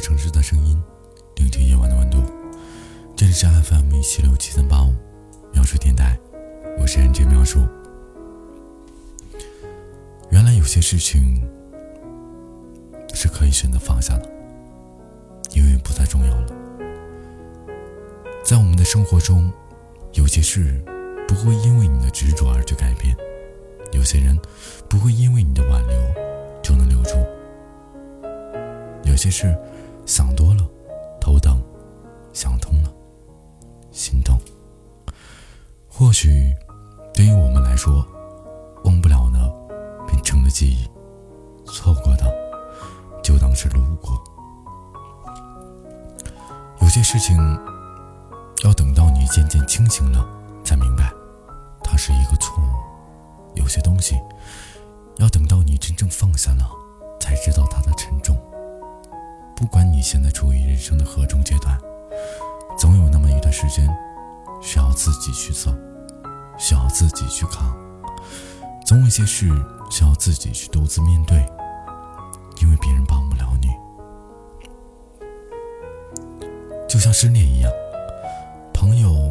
城市的声音，聆听夜晚的温度。这里是 FM 一七六七三八五，描述电台，我是 NJ 描述。原来有些事情是可以选择放下的，因为不再重要了。在我们的生活中，有些事不会因为你的执着而去改变，有些人不会因为你的挽留就能留住。有些事想多了，头疼；想通了，心动。或许对于我们来说，忘不了的变成了记忆，错过的就当是路过。有些事情要等到你渐渐清醒了，才明白它是一个错误；有些东西要等到你真正放下了，才知道它的沉重。不管你现在处于人生的何种阶段，总有那么一段时间，需要自己去走，需要自己去扛，总有一些事需要自己去独自面对，因为别人帮不了你。就像失恋一样，朋友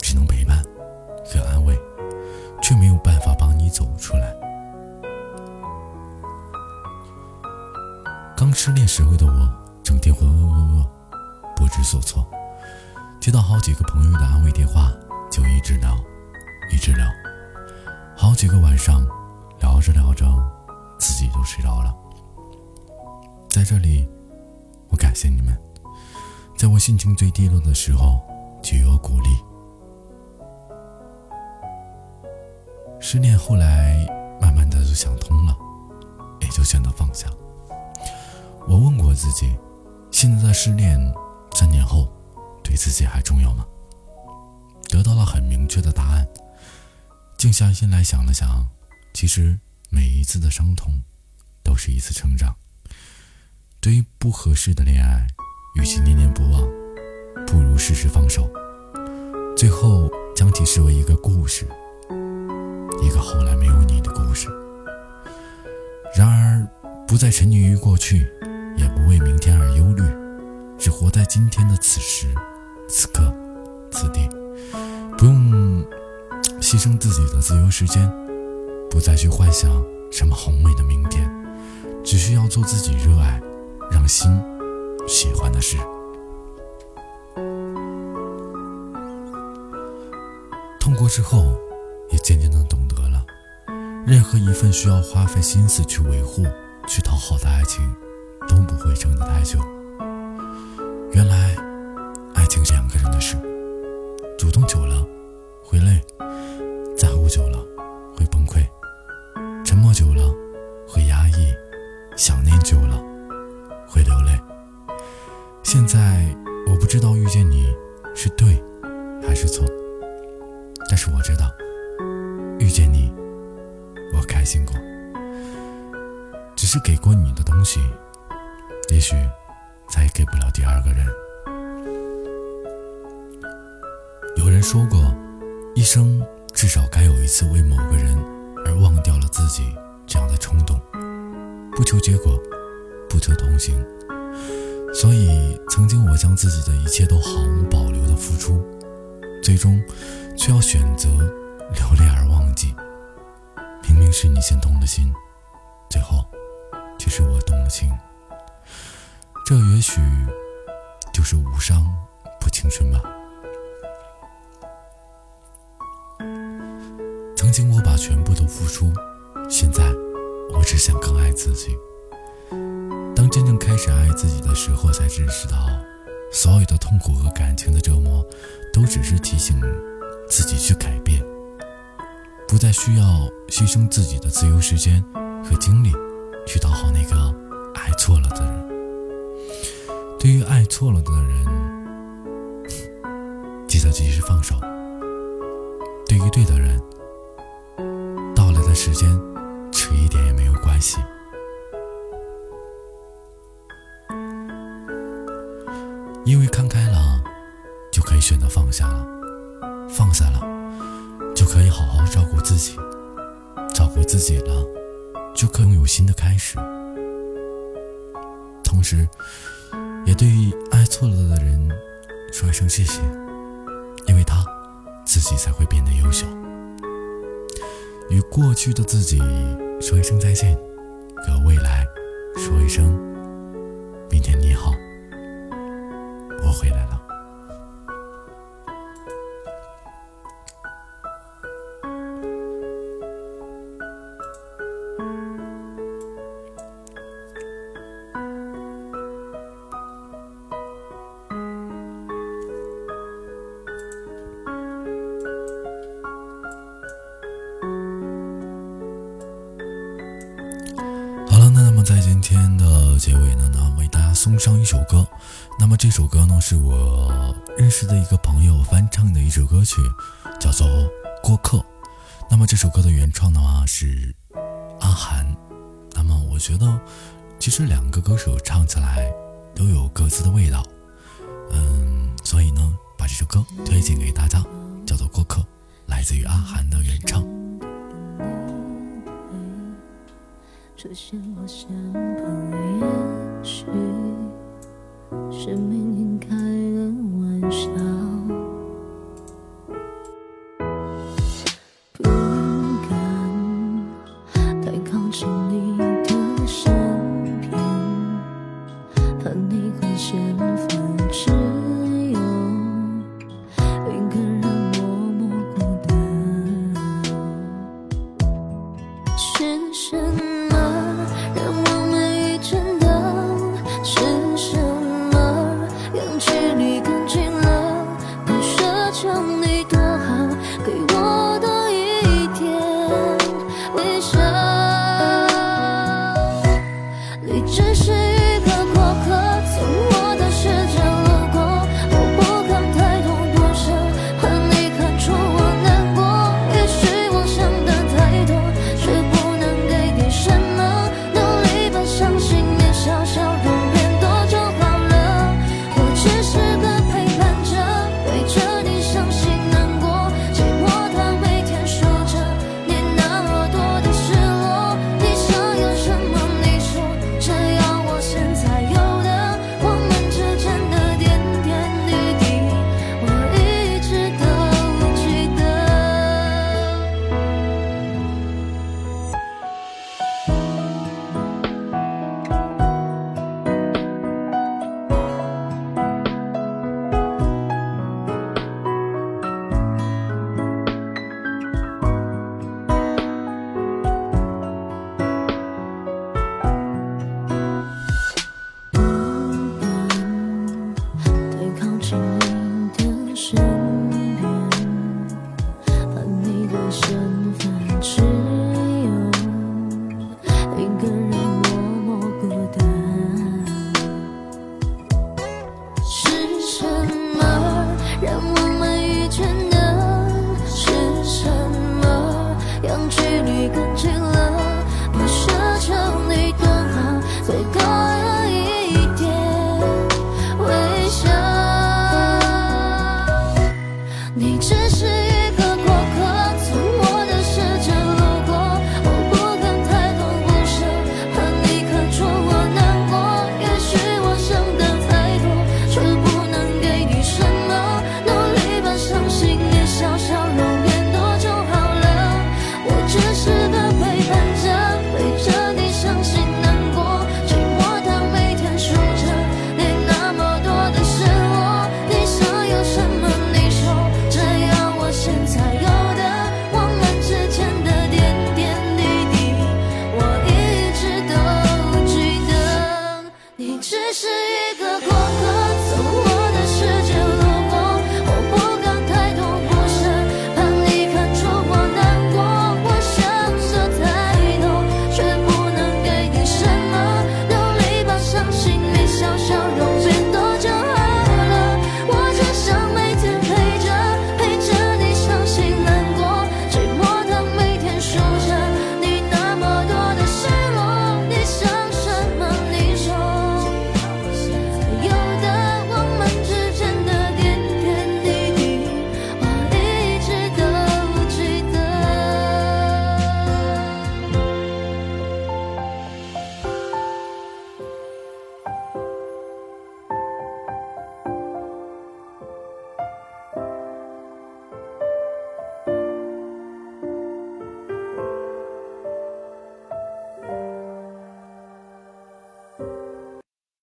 只能陪伴和安慰，却没有办法帮你走出来。刚失恋时候的我。整天浑浑噩噩，不知所措。接到好几个朋友的安慰电话，就一直聊，一直聊，好几个晚上，聊着聊着，自己就睡着了。在这里，我感谢你们，在我心情最低落的时候给予我鼓励。失恋后来，慢慢的就想通了，也就选择放下。我问过自己。现在的失恋，三年后，对自己还重要吗？得到了很明确的答案。静下心来想了想，其实每一次的伤痛，都是一次成长。对于不合适的恋爱，与其念念不忘，不如适时放手。最后将其视为一个故事，一个后来没有你的故事。然而，不再沉溺于过去。也不为明天而忧虑，只活在今天的此时、此刻、此地，不用牺牲自己的自由时间，不再去幻想什么宏伟的明天，只需要做自己热爱、让心喜欢的事。痛过之后，也渐渐的懂得了，任何一份需要花费心思去维护、去讨好的爱情。都不会撑得太久。久了会累，在乎久了会崩溃，沉默久了会压抑，想念久了会流泪。现在我不知道遇见你是对还是错，但是我知道遇见你，我开心过，只是给过你的东西。也许再也给不了第二个人。人说过，一生至少该有一次为某个人而忘掉了自己这样的冲动，不求结果，不求同行。所以，曾经我将自己的一切都毫无保留的付出，最终却要选择流泪而忘记。明明是你先动了心，最后却是我动了情。这也许就是无伤不青春吧。曾经我把全部都付出，现在我只想更爱自己。当真正开始爱自己的时候，才认识到，所有的痛苦和感情的折磨，都只是提醒自己去改变，不再需要牺牲自己的自由时间和精力，去讨好那个爱错了的人。对于爱错了的人，记得及时放手；对于对的人，时间迟一点也没有关系。因为看开了，就可以选择放下了；放下了，就可以好好照顾自己；照顾自己了，就可以有新的开始。同时。也对爱错了的人说一声谢谢，因为他自己才会变得优秀。与过去的自己说一声再见，和未来说一声明天你好，我回来了。今天的结尾呢，呢为大家送上一首歌。那么这首歌呢，是我认识的一个朋友翻唱的一首歌曲，叫做《过客》。那么这首歌的原创的话是阿涵。那么我觉得，其实两个歌手唱起来都有各自的味道。嗯，所以呢，把这首歌推荐给大家，叫做《过客》，来自于阿涵的原唱。这些我想过也许是命运开的玩笑。不敢太靠近